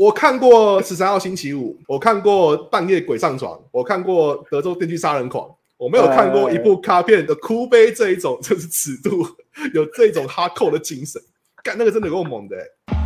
我看过十三号星期五，我看过半夜鬼上床，我看过德州电锯杀人狂，我没有看过一部卡片的哭悲这一种，就是尺度有这种哈扣的精神，干那个真的够猛的、欸。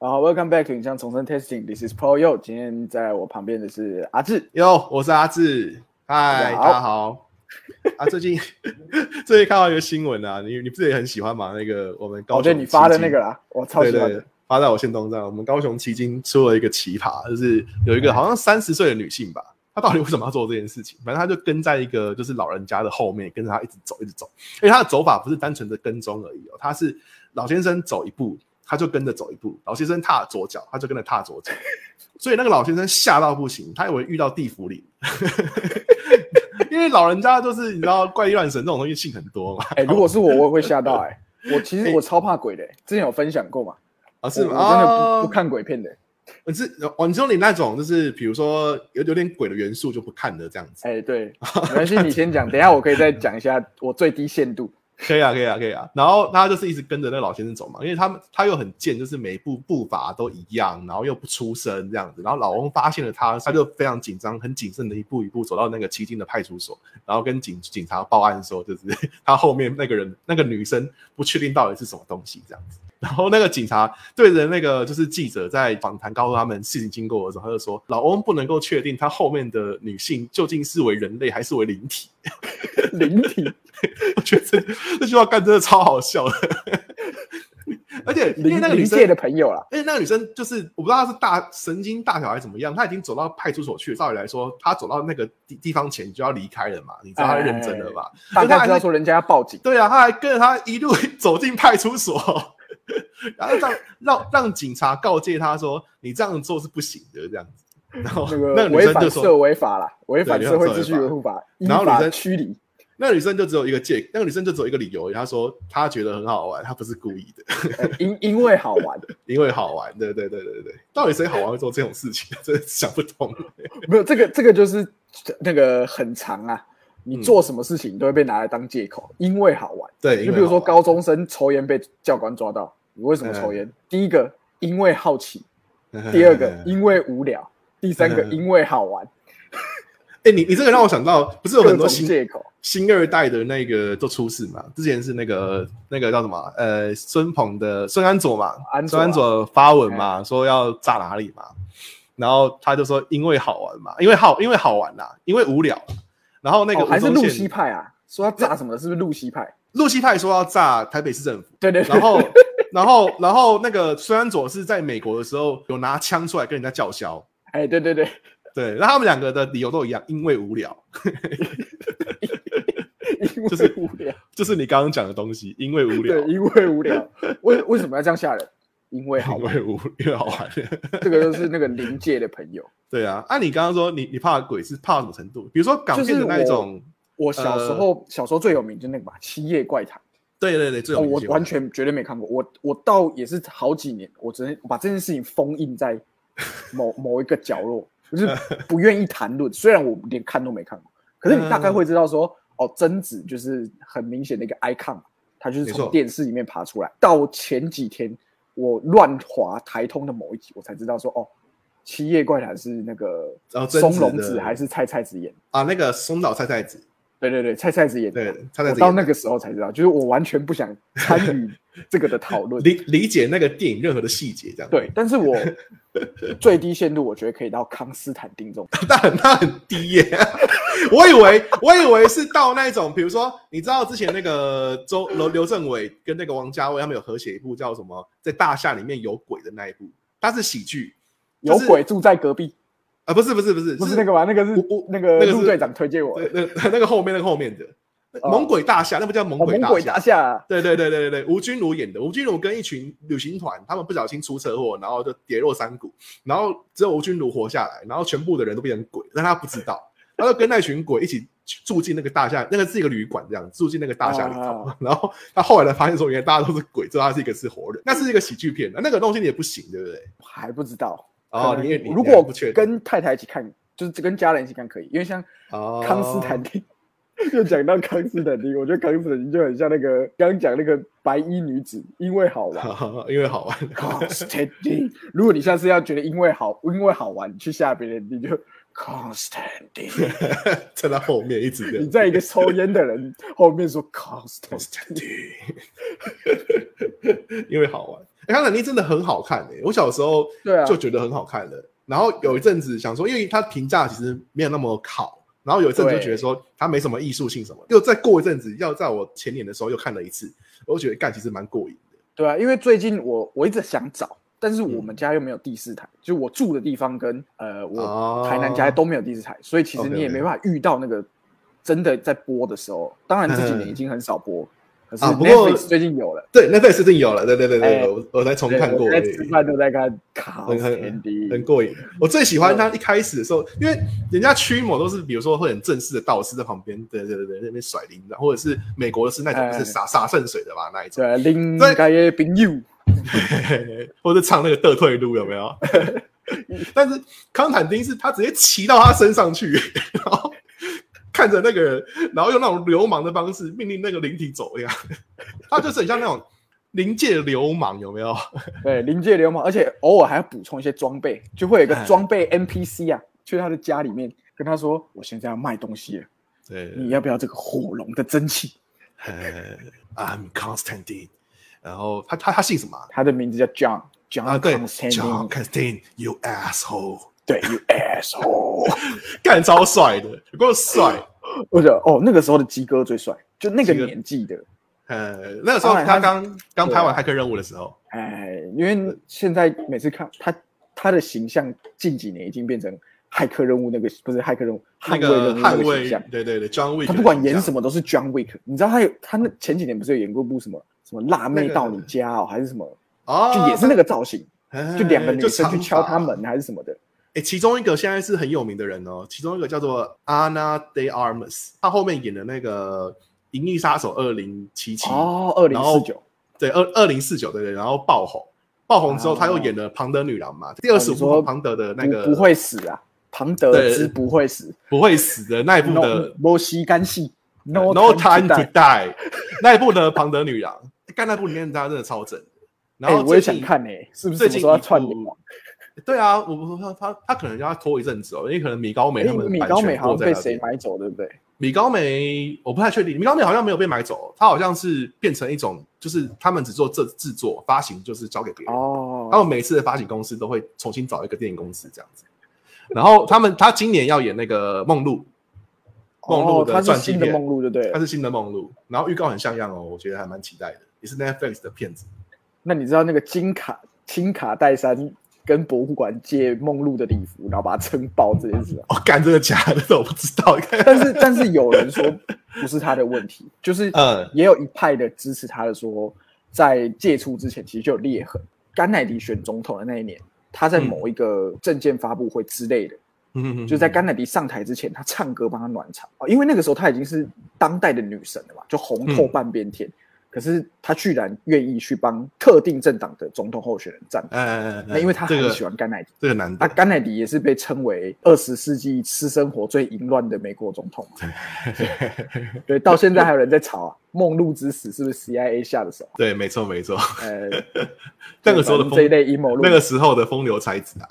好，Welcome back to 影像重生 Testing，This is Pro Yo。今天在我旁边的是阿志，哟，我是阿志，嗨，大家好。啊，最近 最近看到一个新闻啊，你你不是也很喜欢吗？那个我们高我觉得你发的那个啦，我超喜欢的。发在我线动上。我们高雄旗津出了一个奇葩，就是有一个好像三十岁的女性吧，她到底为什么要做这件事情？反正她就跟在一个就是老人家的后面，跟着他一直走，一直走。因为她的走法不是单纯的跟踪而已哦，她是老先生走一步，他就跟着走一步；老先生踏左脚，他就跟着踏左脚。所以那个老先生吓到不行，他以为遇到地府灵，因为老人家就是你知道怪力乱神这种东西信很多嘛。哎、如果是我，我也会吓到哎、我其实我超怕鬼的、欸，之前有分享过嘛。啊是我吗？我真的不、啊不看鬼片的、你是哦，你说你那种就是比如说有有点鬼的元素就不看的这样子，哎、对，没关系，你先讲，等一下我可以再讲一下我最低限度。可以啊，可以啊，可以啊。然后他就是一直跟着那老先生走嘛，因为他们他又很贱，就是每一步步伐都一样，然后又不出声这样子。然后老翁发现了他，他就非常紧张、很谨慎的一步一步走到那个七经的派出所，然后跟警警察报案说，就是 他后面那个人那个女生不确定到底是什么东西这样子。然后那个警察对着那个就是记者在访谈告诉他们事情经过的时候，他就说老翁不能够确定他后面的女性究竟是为人类还是为灵体。灵体，我觉得这这句话干真的超好笑的，而且因为那个女生的朋友啦，而且那个女生就是我不知道她是大神经大条还是怎么样，她已经走到派出所去了。照理来说，她走到那个地地方前就要离开了嘛，你知道她认真了吧？大可是她还是概知道说人家要报警，对啊，她还跟着他一路 走进派出所，然后让让让警察告诫他说：“你这样做是不行的。”这样子，然后那那个违反生就说社违法了，违反社会秩序维护法，然后女生驱离。那女生就只有一个借，那个女生就只有一个理由，她说她觉得很好玩，她不是故意的，呃因因为好玩，因为好玩。对对对对对，到底谁好玩会做这种事情？真的想不通。没有这个这个就是那个很长啊。你嗯做什么事情都会被拿来当借口，因为好玩。对，就比如说高中生抽烟被教官抓到，你为什么抽烟？第一个因为好奇，第二个因为无聊，第三个嗯因为好玩，哎、你你这个让我想到，不是有很多新借口。新二代的那个都出事嘛？之前是那个那个叫什么？呃，孙鹏的孙安佐嘛，安佐啊孙安佐发文嘛，说要炸哪里嘛，然后他就说因为好玩嘛，因为好因为好玩啦，因为无聊。然后那个哦还是吴宗宪露西派啊？说要炸什么的？是不是露西派？露西派说要炸台北市政府，对对对。然后 然后然后那个孙安佐是在美国的时候有拿枪出来跟人家叫嚣，哎，对对对，对，那他们两个的理由都一样，因为无聊，就是无聊，就是你刚刚讲的东西，因为无聊对，，因为无聊。为为什么要这样吓人？因为好玩。因为无因为好玩。这个就是那个临界的朋友。对啊，按、你刚刚说你你怕鬼是怕到什么程度？比如说港就是片的那一种，我小时候小时候最有名就那个嘛，《七夜怪谈》。对对对，这我完全绝对没看过。我我到也是好几年，我只能把这件事情封印在 某某一个角落，就是不愿意谈论。虽然我连看都没看过，可是你大概会知道说，哦，贞子就是很明显的一个 icon，它就是从电视里面爬出来。到前几天我乱滑台通的某一集，我才知道说，哦，《七夜怪谈》是那个松隆子还是菜菜子演的？啊，那个松岛菜菜子，对对对，蔡蔡子演的。对菜菜我子到那个时候才知道，就是我完全不想参与这个的 讨论。理理解那个电影任何的细节，这样对，但是我 最低限度我觉得可以到康斯坦丁这种。那很那很低耶。我以为我以为是到那一种，比如说你知道之前那个周刘刘政委跟那个王家卫他们有合写一部叫什么，在大厦里面有鬼的那一部，它是喜剧，就是有鬼住在隔壁，啊，不是不是不是不是那个吧？那个是我我那个那个陆队长推荐我的对，那 那个后面那个后面的哦猛鬼大厦，那不叫猛哦，鬼大厦猛鬼大。厦。对对对对对对，吴君如演的。吴君如跟一群旅行团，他们不小心出车祸，然后就跌落山谷，然后只有吴君如活下来，然后全部的人都变成鬼，但他不知道，他就跟那群鬼一起住进那个大厦，那个是一个旅馆这样，住进那个大厦里头。啊 然后他后来才发现说，原来大家都是鬼，知道他是一个是活人，那是一个喜剧片，那个东西你也不行，对不对？还不知道。哦，你也如果跟太太一起看，就是跟家人一起看可以，因为像哦康斯坦丁。又讲到康斯坦丁，我觉得康斯坦丁就很像那个刚刚讲那个白衣女子，因为好玩。因为好玩。Constantine，如果你下次要觉得因为好因为好玩，你去吓别人，你就 Constantine。在 他后面一直的你在一个抽烟的人后面说 Constantine，因为好玩。哎，康坦丁真的很好看诶、我小时候就觉得很好看了。然后有一阵子想说，因为它评价其实没有那么好，然后有一阵子就觉得说它没什么艺术性什么。又再过一阵子，要在我前年的时候又看了一次，我觉得干其实蛮过瘾的。对啊，因为最近我我一直想找，但是嗯我们家又没有第四台，就是我住的地方跟呃哦我台南家都没有第四台，所以其实你也没办法遇到那个真的在播的时候。当然这几年已经很少播，可是啊不过 Netflix 最近有了。对，那份事情有了，对对对对，哎我我才重看过对我在吃饭都在看卡很很很过瘾。我最喜欢他一开始的时候，因为人家驱魔都是比如说会很正式的道士在旁边，对对对对，那边甩铃铛，或者是美国的是那种就是洒洒圣水的吧那一种，对，另对该的朋友，或者唱那个得退路有没有？但是康坦丁是他直接骑到他身上去，然后看着那个人，然后用那种流氓的方式命令那个灵体走一样，他就是很像那种灵界流氓有没有？对，临界流氓，而且偶尔还要补充一些装备，就会有一个哎装备 NPC 啊，去他的家里面跟他说：“我现在要卖东西了，对，你要不要这个火龙的蒸汽呃，I'm Constantine。然后他他他姓什么啊？”？他的名字叫 John John 啊，对 Constantine，，John Constantine，you asshole，对，You asshole。干超帅的，有够帅。我觉得哦，那个时候的鸡哥最帅，就那个年纪的。呃，那个时候他他刚刚拍完骇客任务的时候，哎，因为现在每次看他他的形象，近几年已经变成骇客任务那个不是骇客任务，那个那捍卫个形象，。对对对，John Wick，他不管演。什么都是 John Wick，你知道他有他那前几年不是有演过部什么什么辣妹到你家哦，还是什么，哦，就也是那个造型，哎，就两个女生去敲他门还是什么的。哎，其中一个现在是很有名的人哦，其中一个叫做 Anna De Armas，他后面演的那个《银翼杀手二零七七》哦，二零四九，对，二二零四九，对对，然后爆红，爆红之后哦他又演了庞德女郎嘛，第二十五部庞德的那个不不会死啊，庞德对。之不会死。不会死的那一部的摩西干系 No Time to Die 那一部的庞德女郎，干那部里面他真的超正。的。然后，我也想看呢，是不是最近什么时候要串联啊？对啊，我我他他他可能要拖一阵子哦，因为可能米高梅他哎们版米高梅好像被谁。买走，对不对？米高梅我不太确定，米高梅好像没有被买走，他好像是变成一种，就是他们只做这制作发行，就是交给别人。哦，他们每次的发行公司都会重新找一个电影公司这样子。然后他们他今年要演那个《梦露》，梦露的是新的传记片，梦露，对不对它？是新的梦露，然后预告很像样哦，我觉得还蛮期待的，也是 Netflix 的片子。那你知道那个金卡金卡戴珊跟博物馆借梦露的礼服，然后把它撑爆这件事吗？哦，干这个假的？我不知道。但是但是有人说不是他的问题，就是嗯也有一派的支持他的说，在借出之前其实就有裂痕。甘乃迪选总统的那一年，他在某一个证件发布会之类的，嗯，就在甘乃迪上台之前，他唱歌帮他暖场啊，因为那个时候他已经是当代的女神了嘛，就红透半边天。可是他居然愿意去帮特定政党的总统候选人站那因为他很喜欢甘乃迪。这个难啊，甘乃迪也是被称为二十世纪私生活最淫乱的美国总统嘛。对，到现在还有人在吵啊，梦露之死是不是 CIA 下的手？对，没错没错，呃，那个时候的这一，类阴谋论，那个时候的风流才子啊，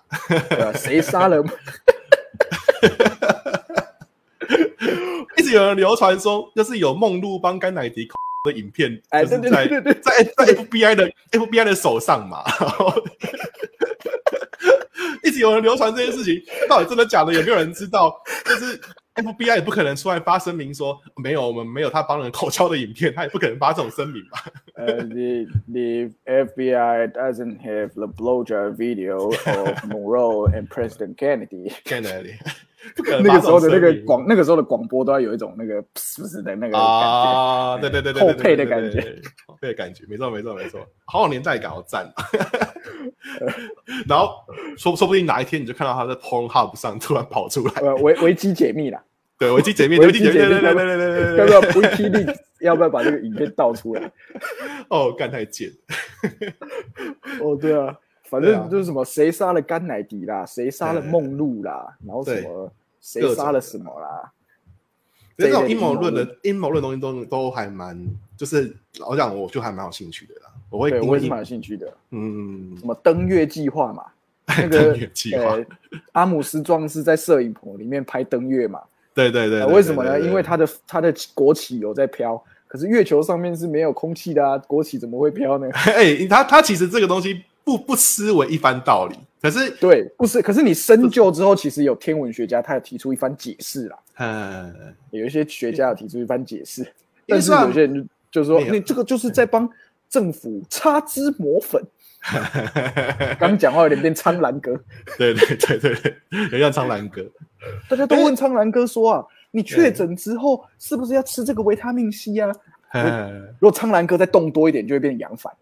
对啊谁杀了？一直有人流传说，就是有梦露帮甘乃迪的影片，哎对对对对在在 FBI 的 FBI 的手上嘛，然后一直有人流传这件事情，到底真的假的，有没有人知道。就是 FBI 也不可能出来发声明说没有，我们没有他帮人口交的影片，他也不可能发这种声明吧？呃，the the FBI doesn't have the blowjob video of Monroe and President Kennedy。在哪里？不可能 那个时候的那个广，那个时候的广播都要有一种那个噗噗的那个感觉。啊，对对对对，对后配的感，觉。对配的感觉，没错没错没错，好有年代感，好赞啊！然后说说不定哪一天你就看到他在 Pornhub 上突然跑出来，呃，维维基解密啦，对，维基解密，维维基解密，对对对对对对对要不对，要 WikiLeaks 要不要把这个影片倒出来？哦，干太贱，哦，对啊，反正就是什么谁杀了甘乃迪啦，谁杀了梦露啦，然后什对。么谁杀了什么啦，这种阴谋论的阴谋论东西都都还蛮，就是老实讲，我就还蛮有兴趣的啦。我会我也是蛮有兴趣的。嗯。什，么登月计划嘛，那个登月计划。呃阿姆斯壮是在摄影棚里面拍登月嘛，对对对为什么呢？对对。因为他的他的国旗有在飘，可是月球上面是没有空气的啊，国旗怎么会飘呢？哎，他他其实这个东西不不失为一番道理，可是对，不是，可是你深究之后，其实有天文学家他有提出一番解释啦，嗯，有一些学家有提出一番解释，但是有些人就就说你这个就是在帮政府擦脂抹粉。刚讲话有点变苍兰哥，对对对对对，有点像苍兰哥。大家都问苍兰哥说啊，你确诊之后是不是要吃这个维他命 C 啊？呃如果苍兰哥再动多一点，就会变杨凡，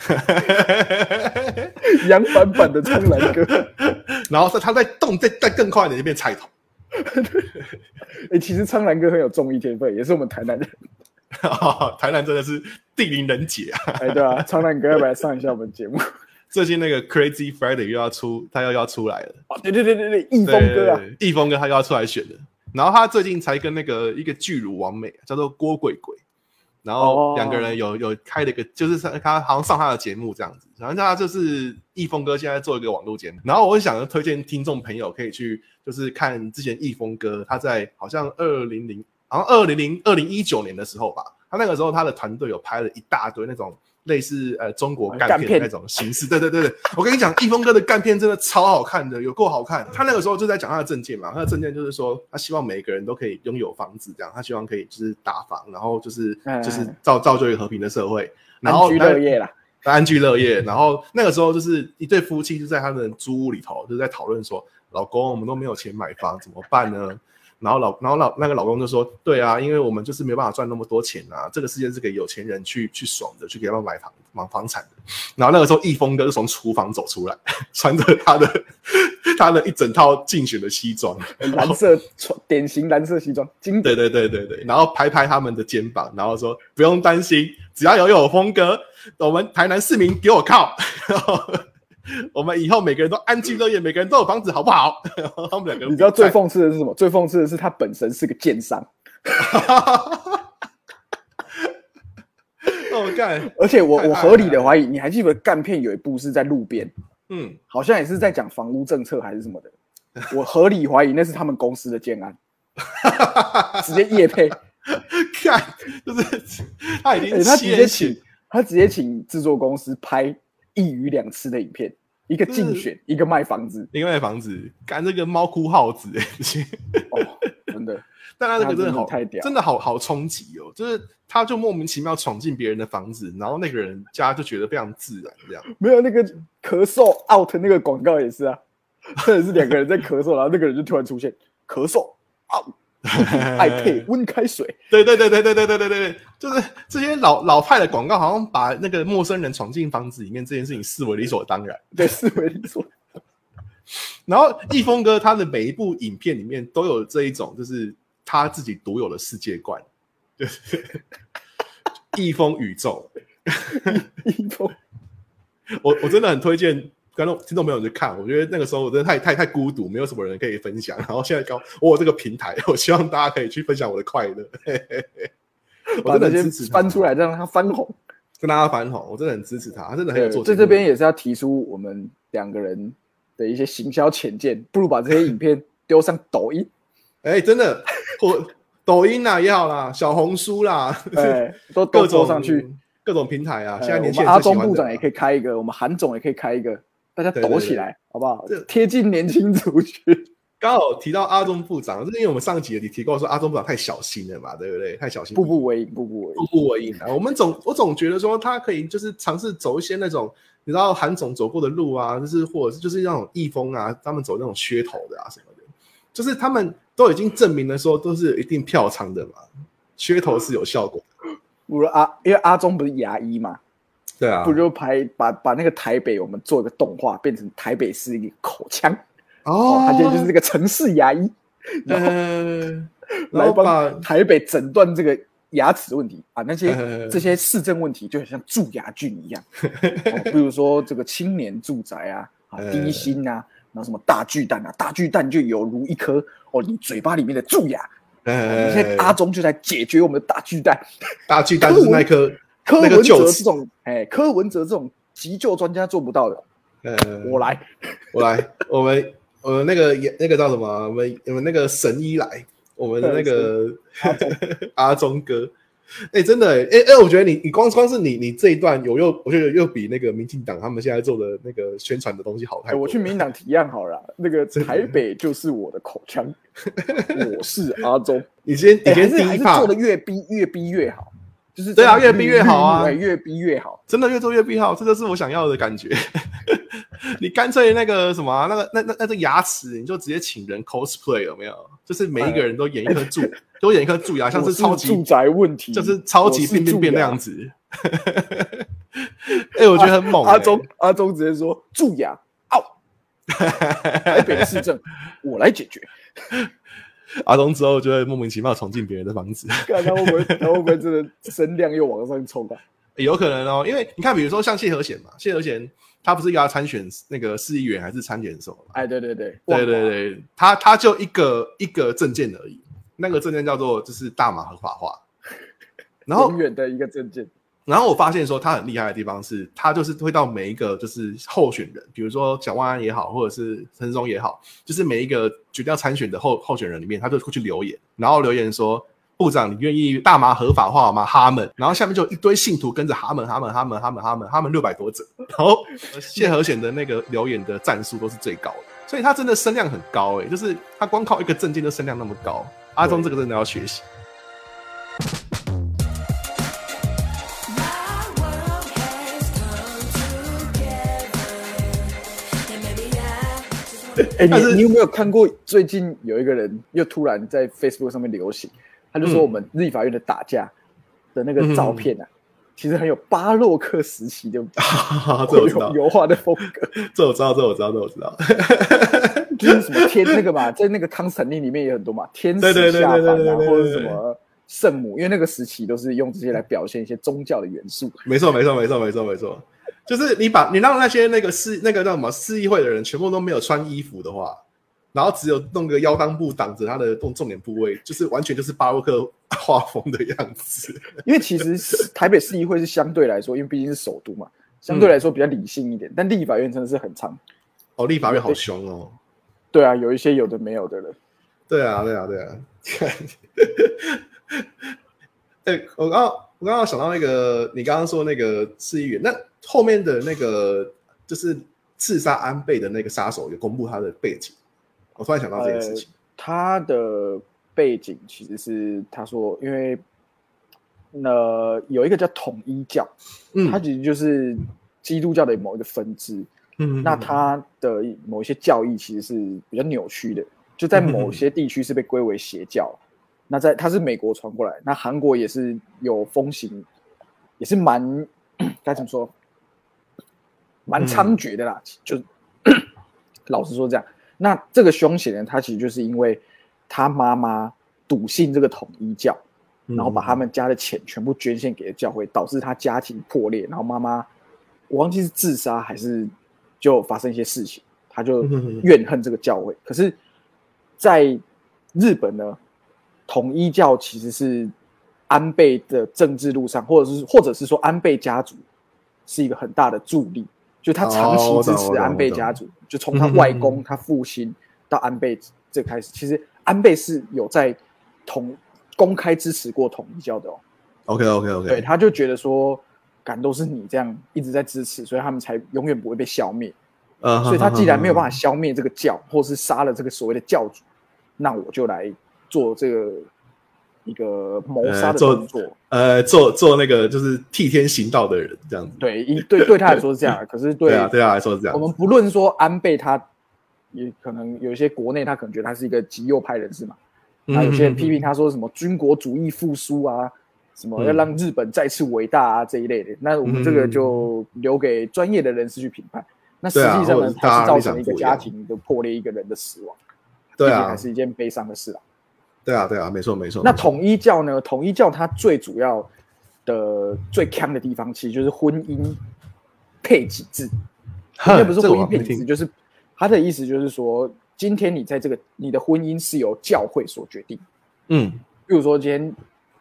杨凡版的苍兰哥。然后他他在动再再更快一点就变菜头。哎、其实苍兰哥很有综艺天分，也是我们台南人。台南真的是地灵人杰啊！哎，对啊，苍兰哥要不要来上一下我们节目？最近那个 Crazy Friday 又要出，他又要出来了。哦，对对对对对，易峰哥啊，易峰哥他又要出来选了。然后他最近才跟那个一个巨乳王美叫做郭鬼鬼，然后哦两个人有有开了一个，就是上他好像上他的节目这样子。然后他就是易峰哥现在做一个网络节目，然后我想推荐听众朋友可以去就是看之前易峰哥他在好像二零零好像二零零二零一九年的时候吧，他那个时候他的团队有拍了一大堆那种类似呃中国干干片那种形式。对对对对，我跟你讲，易峰哥的干片真的超好看的，有够好看。他那个时候就在讲他的证件嘛，他的证件就是说他希望每个人都可以拥有房子，这样他希望可以就是打房，然后就是嗯就是造造就一个和平的社会，然后安居乐业啦。安居乐业。然后那个时候就是一对夫妻就在他们的租屋里头，就是在讨论说，老公，我们都没有钱买房，怎么办呢？然后老，然后老那个老公就说，对啊，因为我们就是没有办法赚那么多钱啊，这个世界是给有钱人去去爽的，去给他们买房买房产的。然后那个时候，易峰哥就从厨房走出来，穿着他的 他的一整套竞选的西装，蓝色穿典型蓝色西装，经典。对对对对对，然后拍拍他们的肩膀，然后说不用担心，只要有有峰哥，我们台南市民给我靠，然 后 我们以后每个人都安居乐业，每个人都有房子，好不好？他们两个你知道最讽刺的是什么？最讽刺的是他本身是个奸商，哦干，而且我我合理的怀疑，你还记得干片有一部是在路边，嗯，好像也是在讲房屋政策还是什么的。我合理怀疑那是他们公司的建安，直接夜配，看就是他已经欸他直接切请他直接请制作公司拍一鱼两吃的影片，一个竞选，一个卖房子。另外房子，干这个猫哭耗子，真的，但他那个真的那真的好太屌真的好好冲击哦！就是他就莫名其妙闯进别人的房子，然后那个人家就觉得非常自然，这样。没有那个咳嗽 out 那个广告也是啊，真的是两个人在咳嗽，然后那个人就突然出现咳嗽 out，爱配温开水，对对对对对对对对对，就是这些老老派的广告，好像把那个陌生人闯进房子里面这件事情视为理所当然。对，视为理所。然后易峰哥他的每一部影片里面都有这一种，就是他自己独有的世界观，就是易峰宇宙。易峰我我真的很推荐观众听众朋友去看，我觉得那个时候我真的太太太孤独，没有什么人可以分享。然后现在刚我有这个平台，我希望大家可以去分享我的快乐。嘿嘿嘿我把真的这些很支持翻出来，让他翻红。跟大家翻红，我真的很支持他，他真的很有对，做。在这边，也是要提出我们两个人的一些行销浅见，不如把这些影片丢上抖音，哎、真的，我抖音啦也好啦，小红书啦，哎，都各都种做上去。各种平台啊。哎现在年轻人最喜欢的中部长也可以开一个，我们韩总也可以开一个，大家对对对抖起来，好不好这？贴近年轻族群。刚好提到阿中部长，就是因为我们上集也提过说阿中部长太小心了嘛，对不对？太小心，步步为营，步步为营。步步为营啊。我们总我总觉得说他可以就是尝试走一些那种你知道韩总走过的路啊，就是或者是就是那种易风啊，他们走那种噱头的啊什么的，就是他们都已经证明了说都是有一定票仓的嘛，噱头是有效果的。不如阿，因为阿中不是牙医嘛，对啊。不如就拍把把那个台北我们做一个动画，变成台北市一个口腔，哦，哦他现在就是这个城市牙医，然后呃，来帮台北诊断这个牙齿问题啊，那些 这些市政问题就很像蛀牙菌一样，哦比如说这个青年住宅啊，啊呃低薪啊，然后什么大巨蛋啊，大巨蛋就有如一颗哦你嘴巴里面的蛀牙，呃，现在阿中就在解决我们的大巨蛋。大巨蛋就是那颗柯文哲这，种哎，柯文哲这种急救专家做不到的，呃，我来。我来，我们我们那个也那个叫什么？我们我们那个神医来，我们的那个 阿忠。哥。哎、真的哎、哎、哎我觉得你你光光是你你这一段有又我觉得又比那个民进党他们现在做的那个宣传的东西好太哎，多。了。我去民进党提案好了啦，那个 台北就是我的口腔，我是阿忠。你先你先第一趴做的越逼越逼越好，就是对啊越逼越好啊 哎越逼越好。真的越做越逼好，这就是我想要的感觉。你干脆那个什么啊、那个那那那这牙齿，你就直接请人 cosplay 有没有？就是每一个人都演一颗蛀，都演一颗蛀牙，像是超级住宅问题，就是超级变变变那样子。哎、我觉得很猛。阿忠阿忠直接说蛀牙，哦，台北市政我来解决。阿东之后就会莫名其妙闯进别人的房子，看他会不会他会不会真的声量又往上冲啊？有可能哦。因为你看，比如说像谢和弦嘛，谢和弦他不是要参选那个市议员还是参选手嘛？哎，对对对，对对对，他他就一个一个证件而已，那个证件叫做就是大麻合法化。然后永远的一个证件。然后我发现说他很厉害的地方是，他就是会到每一个就是候选人，比如说蒋万安也好，或者是陈松也好，就是每一个决定要参选的候候选人里面，他就会去留言，然后留言说。部长，你愿意大麻合法化吗？哈们，然后下面就一堆信徒跟着哈们，哈们，哈们，哈们，哈们，哈们六百多则，然后谢和弦的那个留言的赞数都是最高的，所以他真的声量很高诶、就是他光靠一个证件就声量那么高，阿忠这个真的要学习。哎、你你有没有看过最近有一个人又突然在 Facebook 上面流行，他就说嗯我们立法院的打架的那个照片啊，其实很有巴洛克时期的油，画的风格，这我知道，这我知道，这我知道。就是什么天那个嘛，在那个康斯坦丁里面也很多嘛，天使下凡啊，或者是什么圣母，因为那个时期都是用这些来表现一些宗教的元素。没错，没错，没错，没错，没错。就是你把你让那些那个市那个叫什么市议会的人全部都没有穿衣服的话，然后只有弄个腰裆布挡着他的重重点部位，就是完全就是巴洛克画风的样子。因为其实台北市议会是相对来说，因为毕竟是首都嘛，相对来说比较理性一点，但立法院真的是很长。哦，立法院好凶哦。对啊，有一些有的没有的人。对啊，对啊，对啊。哎、我刚刚我刚刚想到那个你刚刚说那个市议员，那后面的那个就是刺杀安倍的那个杀手有公布他的背景，我突然想到这件事情。他的背景其实是他说，因为呃有一个叫统一教，嗯它其实就是基督教的某一个分支。嗯那它的某一些教义其实是比较扭曲的，就在某些地区是被归为邪教。那在它是美国传过来，那韩国也是有风行，也是蛮该怎么说，蛮猖獗的啦。就老实说这样，那这个凶险呢，他其实就是因为他妈妈笃信这个统一教，嗯然后把他们家的钱全部捐献给了教会，导致他家庭破裂，然后妈妈我忘记是自杀还是就发生一些事情，他就嗯怨恨这个教会。可是，在日本呢，统一教其实是安倍的政治路上，或者是或者是说安倍家族是一个很大的助力，就他长期支持安倍家族，就从他外公、他父亲到安倍这开始，其实安倍是有在统公开支持过统一教的哦。OK OK OK，对，他就觉得说，感都是你这样一直在支持，所以他们才永远不会被消灭。呃所以他既然没有办法消灭这个教，或是杀了这个所谓的教主，那我就来做这个一个谋杀的动作。呃做做那个就是替天行道的人这样子。对，一对对他来说是这样，可是对对啊，对他来说是这样我。们不论说安倍他，也可能有一些国内他可能觉得他是一个极右派人士嘛，他有些人批评他说什么军国主义复苏啊，什么要让日本再次伟大啊这一类的，那我们这个就留给专业的人士去评判。那实际上呢他是，造成一个家庭的破裂，一个人的死亡，对啊还，是一件悲伤的事啊。对啊，对啊，没错，没错。那统一教呢？统一教它最主要的最强的地方，其实就是婚姻配给制。哼那不是婚姻配给制，就是他的意思就是说，今天你在这个你的婚姻是由教会所决定。嗯比如说今天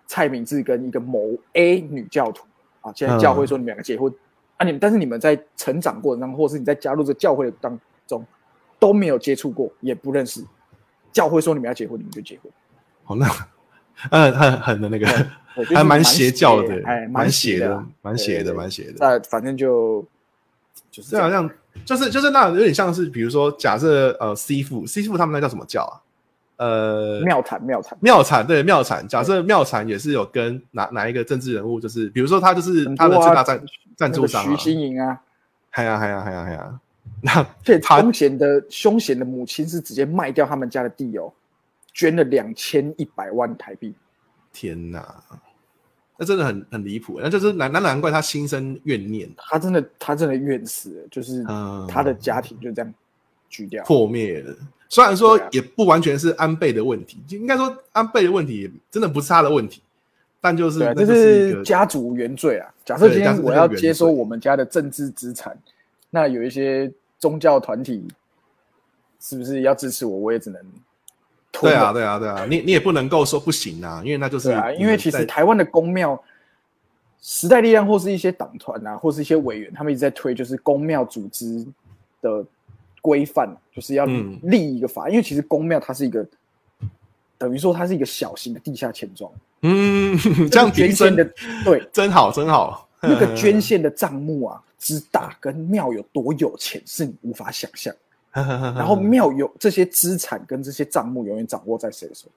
蔡明志跟一个某 A 女教徒啊，现在教会说你们两个结婚、啊，你们但是你们在成长过程当中，或是你在加入这个教会的当中都没有接触过，也不认识，教会说你们要结婚，你们就结婚，哦，那嗯很很的那个，还蛮蛮邪教的，哎，蛮邪的，蛮邪的，蛮邪的。那反正就就是这样，像就是就是那有点像是，比如说假设呃西父西父他们那叫什么教啊？呃，妙产妙产，妙产对妙产，假设妙产也是有跟哪哪一个政治人物，就是比如说他就是他的最大赞赞助商啊徐，新莹啊，嗨呀嗨呀嗨呀嗨呀，那这他凶险的凶险的母亲是直接卖掉他们家的地哦，捐了两千一百万台币。天哪，那真的很很离谱，那就是难难难怪他心生怨念，他真的他真的怨死了，就是嗯他的家庭就这样锯掉。破灭了。虽然说也不完全是安倍的问题，就应该说安倍的问题真的不是他的问题，但就是这就是家族原罪啊。假设今天我要接收我们家的政治资产，那有一些宗教团体是不是要支持我？我也只能对啊，对啊，对啊，你你也不能够说不行啊，因为那就是因为其实台湾的公庙、时代力量或是一些党团啊，或是一些委员，他们一直在推就是公庙组织的规范，就是要嗯立一个法。因为其实公庙它是一个等于说它是一个小型的地下钱庄，嗯，这样捐献的对真好，真好。那个捐献的账目啊之大，跟庙有多有钱是你无法想象。然 然后庙有这些资产跟这些账目永远掌握在谁的手？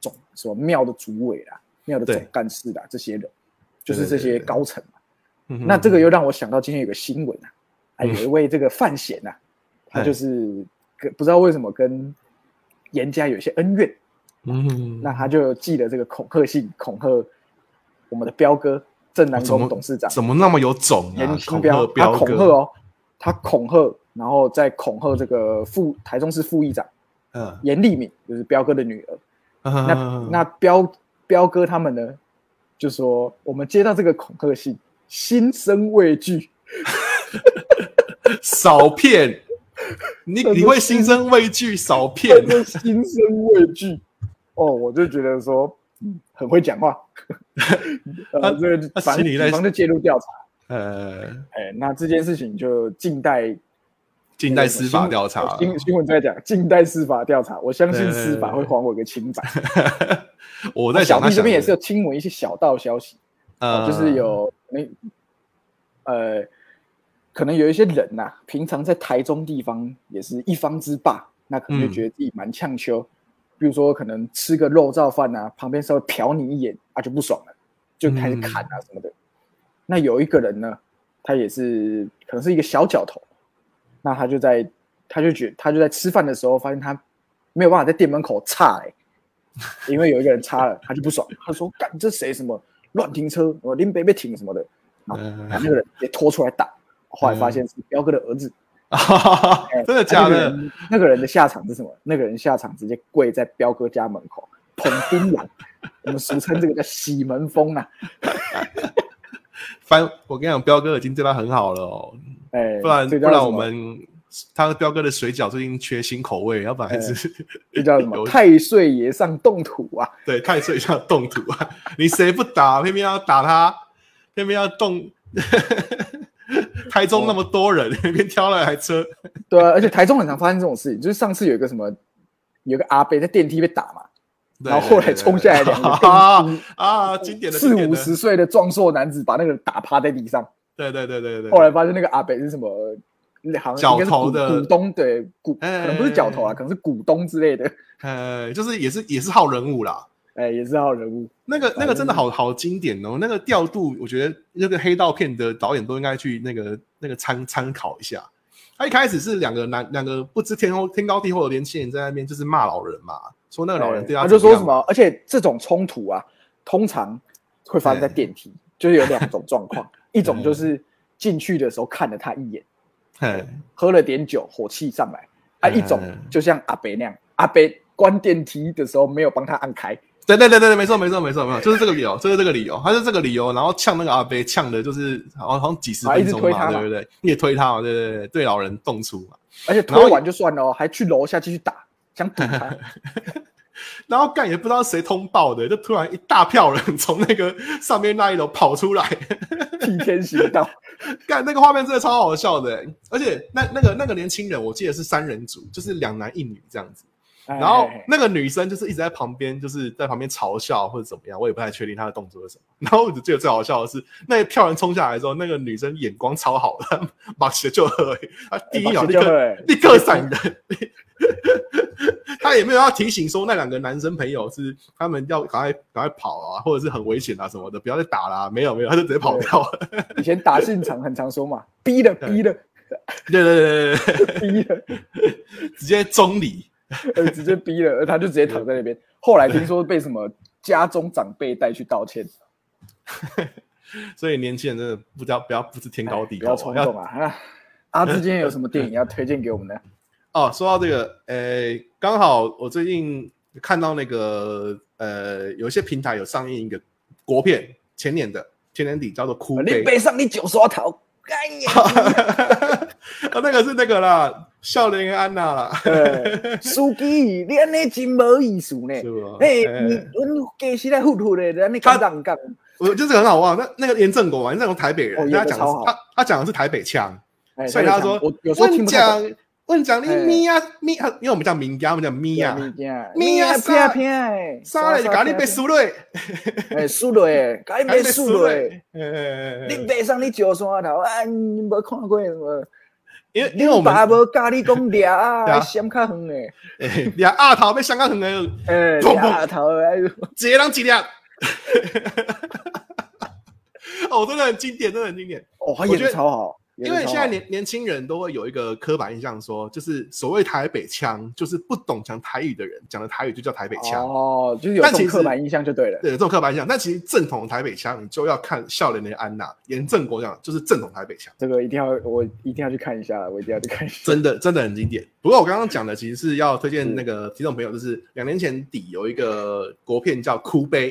总什么庙的主委啦、庙的总对干事啦，这些人就是这些高层嘛。嗯那这个又让我想到今天有个新闻啊，啊有一位这个范闲啊，他哎就是跟不知道为什么跟严家有些恩怨，嗯。那他就寄了这个恐吓信恐吓我们的彪哥正南宫董事长。怎么那么有种啊？严清恐吓彪哥。恐吓，哦，他恐吓，然后再恐吓这个副台中市副议长嗯，严丽敏，就是彪哥的女儿。那那那彪彪哥他们呢，就说我们接到这个恐吓信，心生畏惧。少骗，你你会心生畏惧，少骗。心生畏惧。哦，我就觉得说，嗯，很会讲话。呃，啊这个反正警方就介入调查。呃，哎，那这件事情就静待近代司法调查，新新闻在讲静待司法调查，我相信司法会还我个清白。我在想他想小弟这边也是有听闻一些小道消息，呃，就是有那呃，可能有一些人呐、平常在台中地方也是一方之霸，那可能就嗯觉得自己蛮呛秋。比如说，可能吃个肉燥饭啊，旁边稍微瞟你一眼啊，就不爽了，就开始嗯砍啊什么的。那有一个人呢，他也是可能是一个小角头，那他就在他就觉他就在吃饭的时候发现他没有办法在店门口插哎、因为有一个人插了，他就不爽，他说：“干这谁什么乱停车，我林北被停什么的。”然后那个人也拖出来打，后来发现是彪哥的儿子。哎 真的假的？人那个人的下场是什么？那个人下场直接跪在彪哥家门口捧槟榔，我们俗称这个叫洗门风啊。反我跟你讲，彪哥已经对他很好了哦，哎，不然不然我们他彪哥的水饺最近缺新口味，要不然还是 这叫什么？太岁爷上冻土啊！对太岁上冻土啊！你谁不打，偏偏要打他，偏偏要动。台中那么多人，偏偏挑了台车，对啊，而且台中很常发生这种事情，就是上次有一个什么，有个阿伯在电梯被打嘛，对然后后来冲下来两个啊啊，经典的四五十岁的壮硕男子把那个打趴在地上，对对对对对，后来发现那个阿北是什么，好像应该是股角头的股东，对股哎可能不是角头啊，可能是股东之类的，呃，就是也是也是好人物啦。哎，也是好人物。那个那个真的好好经典哦，那个调度，我觉得那个黑道片的导演都应该去那个那个参参考一下。他一开始是两个男两个不知天后天高地厚的年轻人在那边就是骂老人嘛，说那个老人对哎他他就说什么而且这种冲突啊，通常会发生在电梯，就是有两种状况，一种就是进去的时候看了他一眼，嘿。喝了点酒，火气上来；啊，嗯一种就像阿北那样，阿北关电梯的时候没有帮他按开，对对对对对，没错没错没错没错，就是这个理由，就是这个理由，他是这个理由，然后呛那个阿飞，呛的就是好像好像几十分钟嘛，直推他嘛。对不对？也推他嘛，对对对，对老人动粗嘛。而且推完就算了哦，还去楼下继续打，想堵他。然后干也不知道谁通报的，就突然一大票人从那个上面那一楼跑出来，替天行道，干那个画面真的超好笑的，欸而且那那个那个年轻人，我记得是三人组，就是两男一女这样子。然后哎那个女生就是一直在旁边，就是在旁边嘲笑或者怎么样，我也不太确定她的动作是什么。然后我只记得最好笑的是，那一票人冲下来之后，那个女生眼光超好的，马鞋就喝，她第一秒立刻立刻闪人，她也没有要提醒说那两个男生朋友是他们要赶快赶快跑啊，或者是很危险啊什么的，不要再打啦、没有没有，他就直接跑掉了。以前打现场很常说嘛，逼的逼的对对对对对逼的，直接中离。呃直接逼了，他就直接躺在那边。后来听说被什么家中长辈带去道歉，所以年轻人真的不知道不要不知天高地不要冲动啊！啊，阿志今天有什么电影要推荐给我们呢？哦，说到这个，呃，刚好我最近看到那个，呃，有一些平台有上映一个国片，前年的前年底叫做《哭悲你》背上你九刷头，干呀！啊，那个是那个啦，笑脸安娜啦，呃司机，你安尼真无意思呢。哎你阮加时来糊涂的，咱你敢当讲？我就是很好忘。那那个严正国嘛，严正国台北人，哦他讲他他讲的是台北腔，哎所以他说我有时候听问不问讲你哎咪呀咪啊，因为我们叫民家，我们叫咪呀，咪呀拼啥拼诶，啥嘞？咖喱被输了，诶，输落诶，咖喱被输落诶。你你背上你九山头啊，你无看过什么？因为因为我们爸无教你讲掠 对啊，啊闪较远诶，诶，俩阿头被香港很个诶，掠头诶，一个人几两。哦，真的很经典，真的很经典。哦，他演的超好，演因为现在年年轻人都会有一个刻板印象说就是所谓台北腔，就是不懂讲台语的人讲的台语就叫台北腔。哦，就是有这种刻板印象就对了。对，有这种刻板印象。但其实正统的台北腔，你就要看笑脸的安娜、严正国讲，就是正统台北腔，这个一定要，我一定要去看一下，我一定要去看一下。真的真的很经典。不过我刚刚讲的其实是要推荐那个听众朋友，就是两年前底有一个国片叫《哭悲》，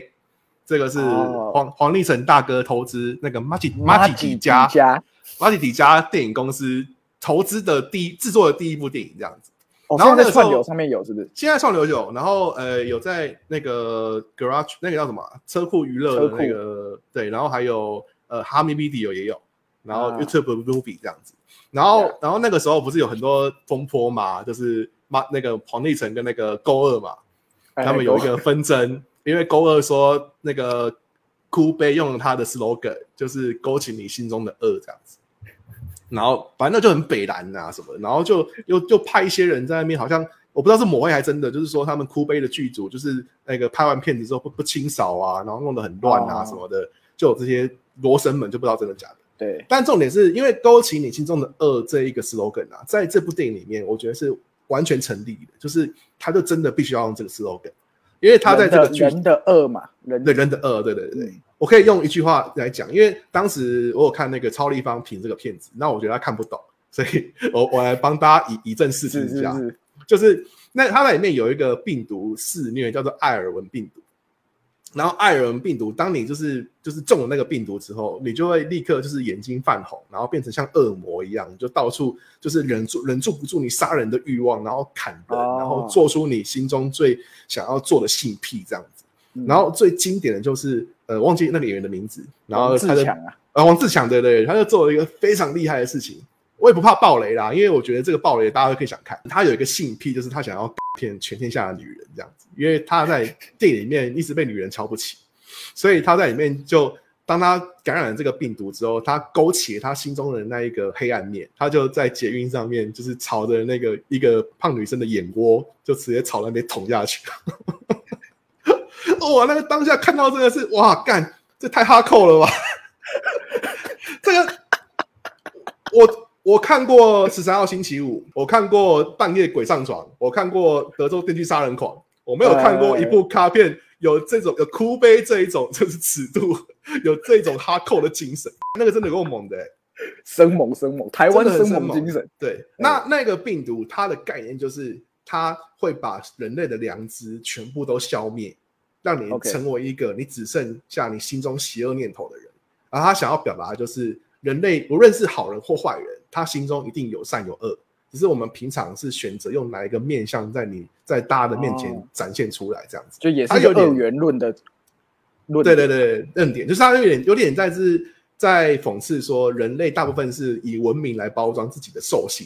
这个是哦黄黄立成大哥投资那个马吉马吉底家家，马吉底家电影公司投资的第一制作的第一部电影这样子。哦，然后在在串流上面有是不是？现在串流有，然后呃有在那个 Garage 那个叫什么啊？车库娱乐的那个对，然后还有呃哈密 Video 也有，然后啊。YouTube Movie 这样子，然后然后那个时候不是有很多风波嘛，就是马那个黄立成跟那个勾二嘛，哎他们有一个纷争，因为勾二说那个哭悲用了他的 slogan，就是勾起你心中的恶这样子。然后反正就很北蓝啊什么，然后就又就派一些人在那边，好像我不知道是抹黑还真的，就是说他们哭悲的剧组就是那个拍完片子之后不不清扫啊，然后弄得很乱啊哦。什么的，就有这些罗生门就不知道真的假的。对，但重点是因为勾起你心中的恶这一个 slogan 啊，在这部电影里面，我觉得是完全成立的，就是他就真的必须要用这个 slogan，因为他在这个剧人的恶嘛，人对人的恶，对对对对。嗯，我可以用一句话来讲，因为当时我有看那个超立方评这个片子，那我觉得他看不懂，所以 我我来帮大家以以正视听一下，是是是，就是那它在里面有一个病毒肆虐，叫做艾尔文病毒。然后艾尔文病毒，当你就是就是中了那个病毒之后，你就会立刻就是眼睛泛红，然后变成像恶魔一样，就到处就是忍住忍住不住你杀人的欲望，然后砍人，哦然后做出你心中最想要做的性癖这样子。嗯然后最经典的就是呃，忘记那个演员的名字，然后王他就志强啊，啊，王自强对对，他就做了一个非常厉害的事情。我也不怕暴雷啦，因为我觉得这个暴雷大家都可以想看。他有一个性癖，就是他想要 骗全天下的女人这样子，因为他在电影里面一直被女人瞧不起，所以他在里面就当他感染了这个病毒之后，他勾起了他心中的那一个黑暗面，他就在捷运上面就是朝着那个一个胖女生的眼窝，就直接朝那边捅下去。哇，那个当下看到这个是哇，干，这太哈扣了吧！这个我我看过《十三号星期五》，我看过《半夜鬼上床》，我看过《德州电锯杀人狂》，我没有看过一部卡片有这种有哭悲这一种 就是尺度，有这种哈扣的精神，那个真的够猛的、欸。生猛生猛，台湾真的很生猛精神，对，那那个病毒它的概念就是它会把人类的良知全部都消灭，让你成为一个你只剩下你心中邪恶念头的人。然后他想要表达的就是，人类无论是好人或坏人，他心中一定有善有恶，只是我们平常是选择用哪一个面相在你在大家的面前哦展现出来，这样子。就也是有点二元论的论对。对对，论点就是他有点有点在是在讽刺说，人类大部分是以文明来包装自己的兽性，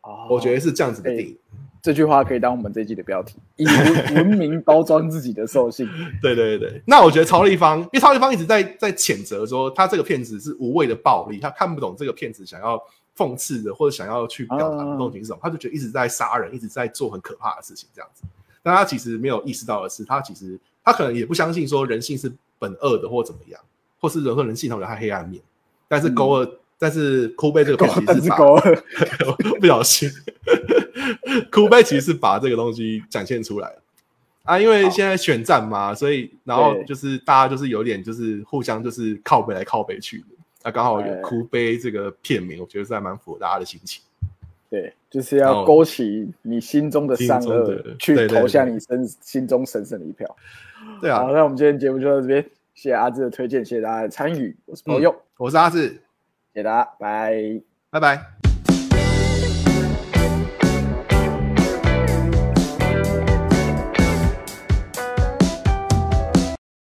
哦我觉得是这样子的电影。这句话可以当我们这一季的标题：以文 明包装自己的兽性。对对对，那我觉得曹立方，因为曹立方一直在在谴责说他这个骗子是无谓的暴力，他看不懂这个骗子想要讽刺的或者想要去表达的东西是什么，他就觉得一直在杀人，一直在做很可怕的事情这样子。但他其实没有意识到的是，他其实他可能也不相信说人性是本恶的或怎么样，或是人和人系统有他黑暗面。但是勾二，但是哭悲这个 片其但实是把是狗 不小心，哭悲其实是把这个东西展现出来了。啊，因为现在选战嘛，所以然后就是大家就是有点就是互相就是靠背来靠背去的，那刚好有对哭悲这个片名，我觉得是还蛮符合大家的心情。对，就是要勾起你心中的善恶，去投下对你身心中神圣的一票。对啊。好，，那我们今天节目就到这边，谢谢阿志的推荐，谢谢大家的参与，我是朋友，我是阿志，谢大家，拜。拜拜。